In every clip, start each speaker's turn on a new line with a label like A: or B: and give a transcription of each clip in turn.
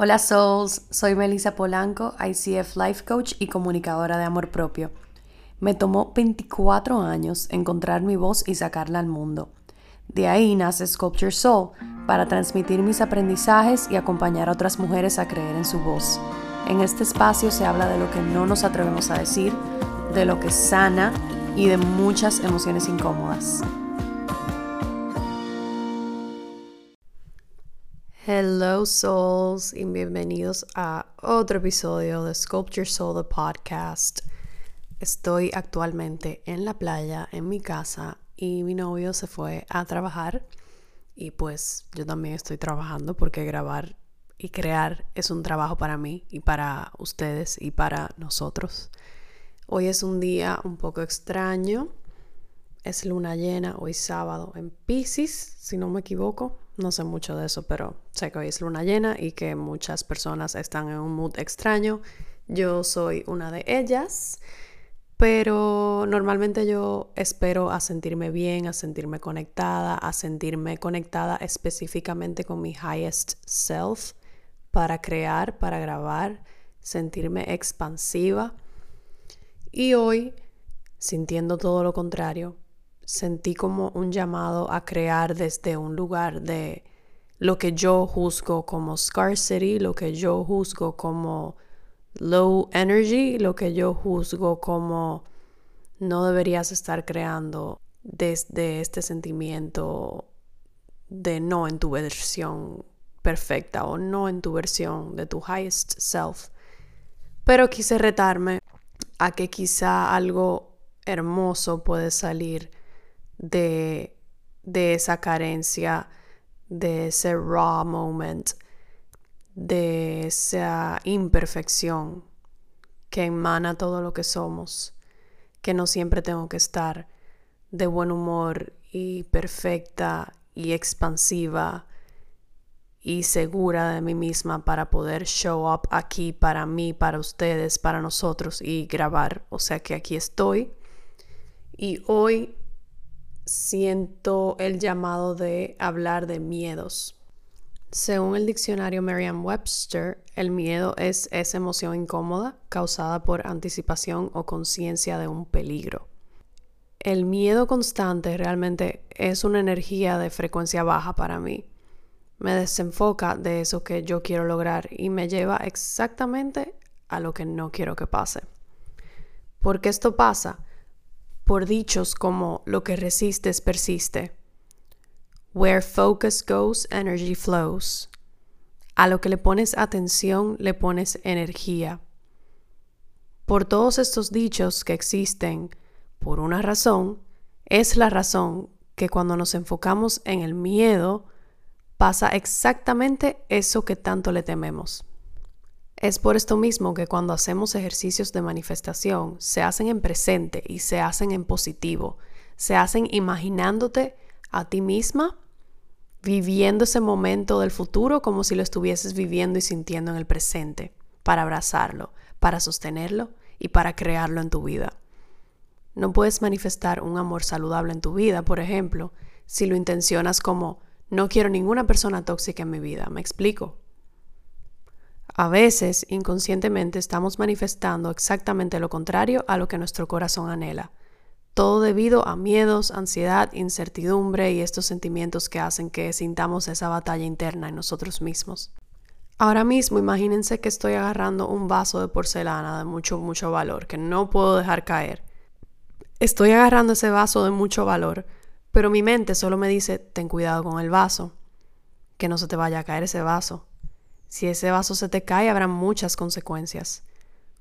A: Hola Souls, soy Melissa Polanco, ICF Life Coach y comunicadora de amor propio. Me tomó 24 años encontrar mi voz y sacarla al mundo. De ahí nace Sculpture Soul, para transmitir mis aprendizajes y acompañar a otras mujeres a creer en su voz. En este espacio se habla de lo que no nos atrevemos a decir, de lo que sana y de muchas emociones incómodas. Hello Souls y bienvenidos a otro episodio de Sculpture Soul, the podcast. Estoy actualmente en la playa, en mi casa, y mi novio se fue a trabajar. Y pues yo también estoy trabajando porque grabar y crear es un trabajo para mí y para ustedes y para nosotros. Hoy es un día un poco extraño. Es luna llena, hoy sábado en Pisces, si no me equivoco. No sé mucho de eso, pero sé que hoy es luna llena y que muchas personas están en un mood extraño. Yo soy una de ellas, pero normalmente yo espero a sentirme bien, a sentirme conectada, a sentirme conectada específicamente con mi highest self para crear, para grabar, sentirme expansiva. Y hoy, sintiendo todo lo contrario, sentí como un llamado a crear desde un lugar de lo que yo juzgo como scarcity, lo que yo juzgo como low energy, lo que yo juzgo como no deberías estar creando desde este sentimiento de no en tu versión perfecta o no en tu versión de tu highest self. Pero quise retarme a que quizá algo hermoso puede salir de, esa carencia, de ese raw moment, de esa imperfección que emana todo lo que somos, que no siempre tengo que estar de buen humor y perfecta y expansiva y segura de mí misma para poder show up aquí para mí, para ustedes, para nosotros y grabar. O sea que aquí estoy. Y hoy siento el llamado de hablar de miedos. Según el diccionario Merriam-Webster, el miedo es esa emoción incómoda causada por anticipación o conciencia de un peligro. El miedo constante realmente es una energía de frecuencia baja para mí. Me desenfoca de eso que yo quiero lograr y me lleva exactamente a lo que no quiero que pase. ¿Por qué esto pasa? Por dichos como lo que resistes persiste. Where focus goes, energy flows. A lo que le pones atención, le pones energía. Por todos estos dichos que existen, por una razón, es la razón que cuando nos enfocamos en el miedo, pasa exactamente eso que tanto le tememos. Es por esto mismo que cuando hacemos ejercicios de manifestación, se hacen en presente y se hacen en positivo. Se hacen imaginándote a ti misma, viviendo ese momento del futuro como si lo estuvieses viviendo y sintiendo en el presente, para abrazarlo, para sostenerlo y para crearlo en tu vida. No puedes manifestar un amor saludable en tu vida, por ejemplo, si lo intencionas como no quiero ninguna persona tóxica en mi vida. ¿Me explico? A veces, inconscientemente, estamos manifestando exactamente lo contrario a lo que nuestro corazón anhela. Todo debido a miedos, ansiedad, incertidumbre y estos sentimientos que hacen que sintamos esa batalla interna en nosotros mismos. Ahora mismo imagínense que estoy agarrando un vaso de porcelana de mucho, mucho valor, que no puedo dejar caer. Estoy agarrando ese vaso de mucho valor, pero mi mente solo me dice, ten cuidado con el vaso, que no se te vaya a caer ese vaso. Si ese vaso se te cae, habrá muchas consecuencias.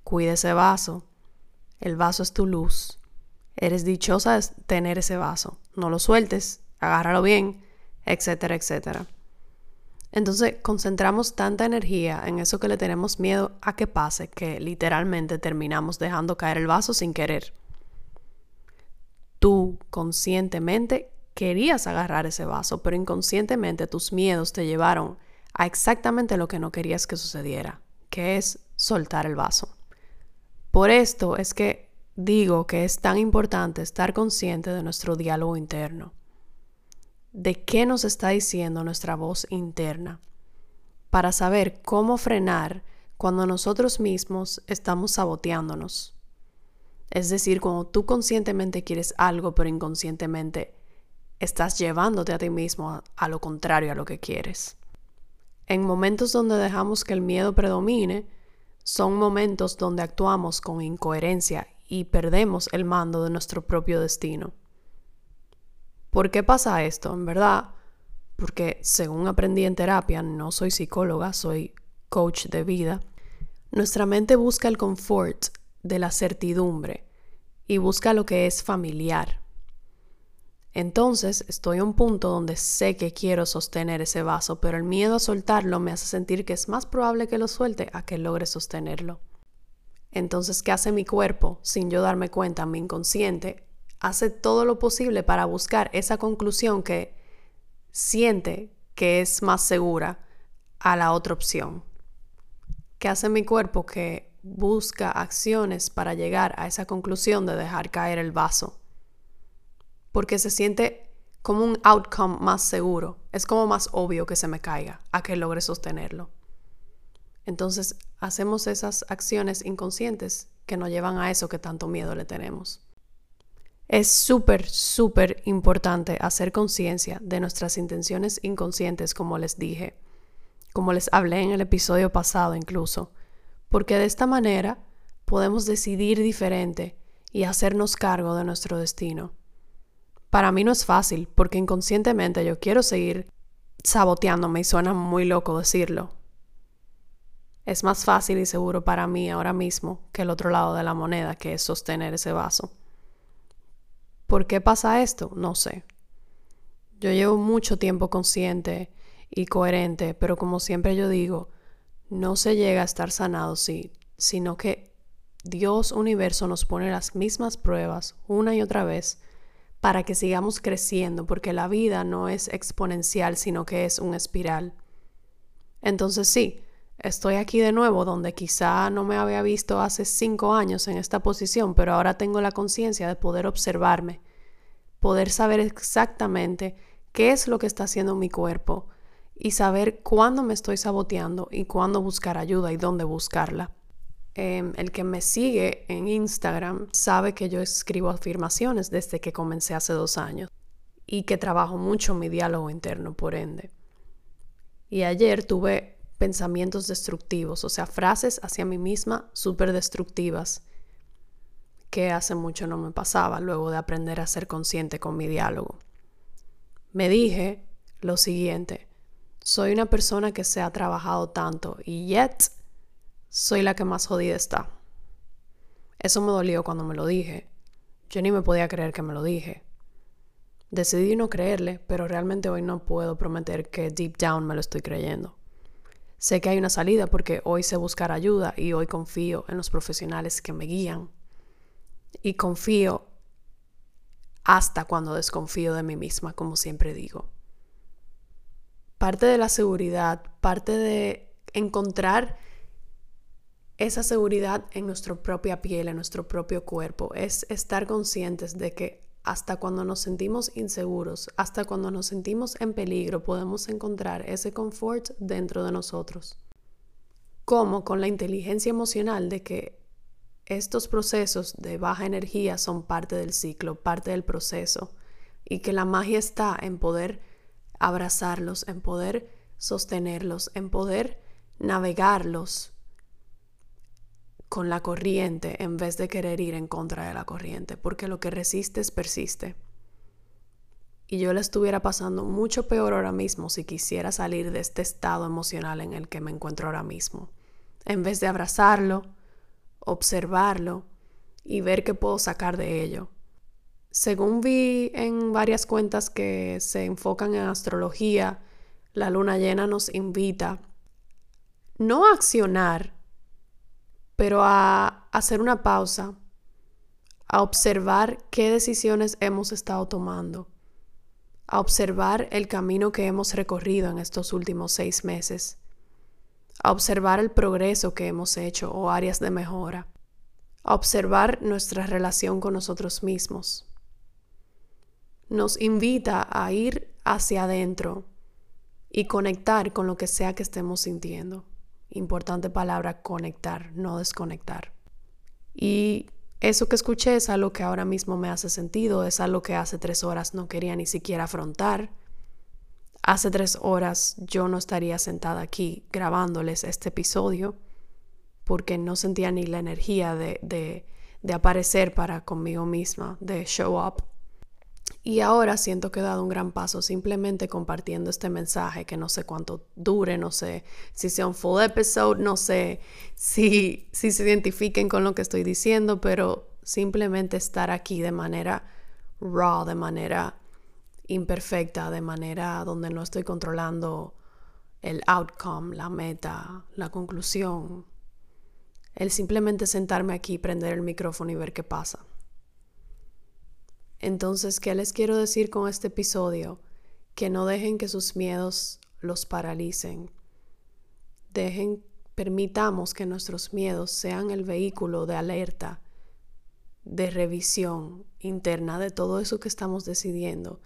A: Cuide ese vaso. El vaso es tu luz. Eres dichosa de tener ese vaso. No lo sueltes, agárralo bien, etcétera, etcétera. Entonces concentramos tanta energía en eso que le tenemos miedo a que pase que literalmente terminamos dejando caer el vaso sin querer. Tú conscientemente querías agarrar ese vaso, pero inconscientemente tus miedos te llevaron a exactamente lo que no querías que sucediera, que es soltar el vaso. Por esto es que digo que es tan importante estar consciente de nuestro diálogo interno, de qué nos está diciendo nuestra voz interna, para saber cómo frenar cuando nosotros mismos estamos saboteándonos. Es decir, cuando tú conscientemente quieres algo, pero inconscientemente estás llevándote a ti mismo a, lo contrario a lo que quieres. En momentos donde dejamos que el miedo predomine, son momentos donde actuamos con incoherencia y perdemos el mando de nuestro propio destino. ¿Por qué pasa esto? En verdad, porque según aprendí en terapia, no soy psicóloga, soy coach de vida, nuestra mente busca el confort de la certidumbre y busca lo que es familiar. Entonces estoy a un punto donde sé que quiero sostener ese vaso, pero el miedo a soltarlo me hace sentir que es más probable que lo suelte a que logre sostenerlo. Entonces, ¿qué hace mi cuerpo sin yo darme cuenta? Mi inconsciente hace todo lo posible para buscar esa conclusión que siente que es más segura a la otra opción. ¿Qué hace mi cuerpo? Que busca acciones para llegar a esa conclusión de dejar caer el vaso. Porque se siente como un outcome más seguro. Es como más obvio que se me caiga a que logre sostenerlo. Entonces hacemos esas acciones inconscientes que nos llevan a eso que tanto miedo le tenemos. Es súper, súper importante hacer conciencia de nuestras intenciones inconscientes, como les dije, como les hablé en el episodio pasado incluso, porque de esta manera podemos decidir diferente y hacernos cargo de nuestro destino. Para mí no es fácil, porque inconscientemente yo quiero seguir saboteándome y suena muy loco decirlo, es más fácil y seguro para mí ahora mismo que el otro lado de la moneda, que es sostener ese vaso. ¿Por qué pasa esto? No sé. Yo llevo mucho tiempo consciente y coherente, pero como siempre yo digo, no se llega a estar sanado sí, sino que Dios universo nos pone las mismas pruebas una y otra vez para que sigamos creciendo, porque la vida no es exponencial, sino que es un espiral. Entonces sí, Estoy aquí de nuevo donde quizá no me había visto hace cinco años en esta posición, pero ahora tengo la conciencia de poder observarme, poder saber exactamente qué es lo que está haciendo mi cuerpo y saber cuándo me estoy saboteando y cuándo buscar ayuda y dónde buscarla. Em, el que me sigue en Instagram sabe que yo escribo afirmaciones desde que comencé hace dos años y que trabajo mucho mi diálogo interno, por ende. Y ayer tuve pensamientos destructivos, o sea, frases hacia mí misma súper destructivas que hace mucho no me pasaba luego de aprender a ser consciente con mi diálogo. Me dije lo siguiente, soy una persona que se ha trabajado tanto y yet soy la que más jodida está. Eso me dolió cuando me lo dije. Yo ni me podía creer que me lo dije. Decidí no creerle, pero realmente hoy no puedo prometer que deep down me lo estoy creyendo. Sé que hay una salida porque hoy sé buscar ayuda y hoy confío en los profesionales que me guían. Y confío hasta cuando desconfío de mí misma, como siempre digo. Parte de la seguridad, parte de encontrar esa seguridad en nuestra propia piel, en nuestro propio cuerpo, es estar conscientes de que hasta cuando nos sentimos inseguros, hasta cuando nos sentimos en peligro, podemos encontrar ese confort dentro de nosotros. Como con la inteligencia emocional de que estos procesos de baja energía son parte del ciclo, parte del proceso, y que la magia está en poder abrazarlos, en poder sostenerlos, en poder navegarlos con la corriente en vez de querer ir en contra de la corriente, porque lo que resistes persiste. Y yo le estuviera pasando mucho peor ahora mismo si quisiera salir de este estado emocional en el que me encuentro ahora mismo, en vez de abrazarlo, observarlo y ver qué puedo sacar de ello. Según vi en varias cuentas que se enfocan en astrología, la luna llena nos invita no accionar, pero a hacer una pausa, a observar qué decisiones hemos estado tomando, a observar el camino que hemos recorrido en estos últimos seis meses, a observar el progreso que hemos hecho o áreas de mejora, a observar nuestra relación con nosotros mismos. Nos invita a ir hacia adentro, y conectar con lo que sea que estemos sintiendo. Importante palabra, conectar, no desconectar. Y eso que escuché es algo que ahora mismo me hace sentido, es algo que hace tres horas no quería ni siquiera afrontar. Hace tres horas yo no estaría sentada aquí grabándoles este episodio porque no sentía ni la energía de, de, de aparecer para conmigo misma, de show up. Y ahora siento que he dado un gran paso simplemente compartiendo este mensaje que no sé cuánto dure, no sé si sea un full episode, no sé si, si se identifiquen con lo que estoy diciendo, pero simplemente estar aquí de manera raw, de manera imperfecta, de manera donde no estoy controlando el outcome, la meta, la conclusión. El simplemente sentarme aquí, prender el micrófono y ver qué pasa. Entonces, ¿qué les quiero decir con este episodio? Que no dejen que sus miedos los paralicen. Dejen, permitamos que nuestros miedos sean el vehículo de alerta, de revisión interna de todo eso que estamos decidiendo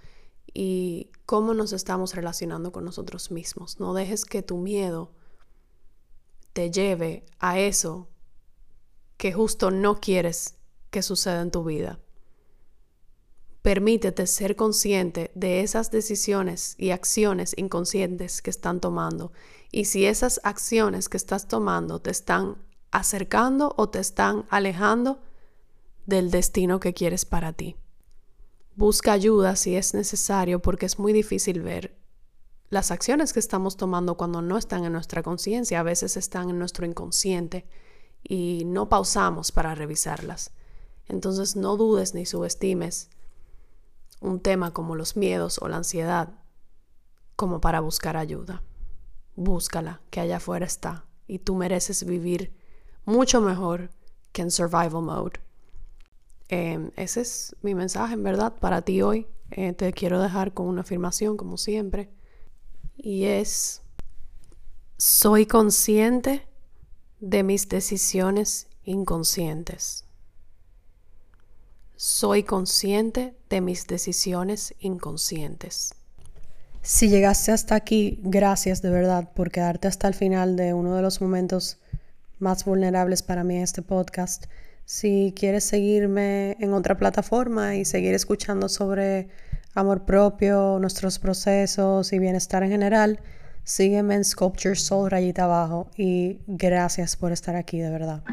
A: y cómo nos estamos relacionando con nosotros mismos. No dejes que tu miedo te lleve a eso que justo no quieres que suceda en tu vida. Permítete ser consciente de esas decisiones y acciones inconscientes que están tomando y si esas acciones que estás tomando te están acercando o te están alejando del destino que quieres para ti. Busca ayuda si es necesario porque es muy difícil ver las acciones que estamos tomando cuando no están en nuestra conciencia, a veces están en nuestro inconsciente y no pausamos para revisarlas. Entonces no dudes ni subestimes un tema como los miedos o la ansiedad como para buscar ayuda. Búscala, que allá afuera está, y tú mereces vivir mucho mejor que en survival mode. Em, ese es mi mensaje, en verdad, para ti hoy. Eh, te quiero dejar con una afirmación, como siempre, y es, soy consciente de mis decisiones inconscientes. Soy consciente de mis decisiones inconscientes. Si llegaste hasta aquí, gracias de verdad por quedarte hasta el final de uno de los momentos más vulnerables para mí en este podcast. Si quieres seguirme en otra plataforma y seguir escuchando sobre amor propio, nuestros procesos y bienestar en general, sígueme en Sculpture Soul rayita abajo y gracias por estar aquí de verdad.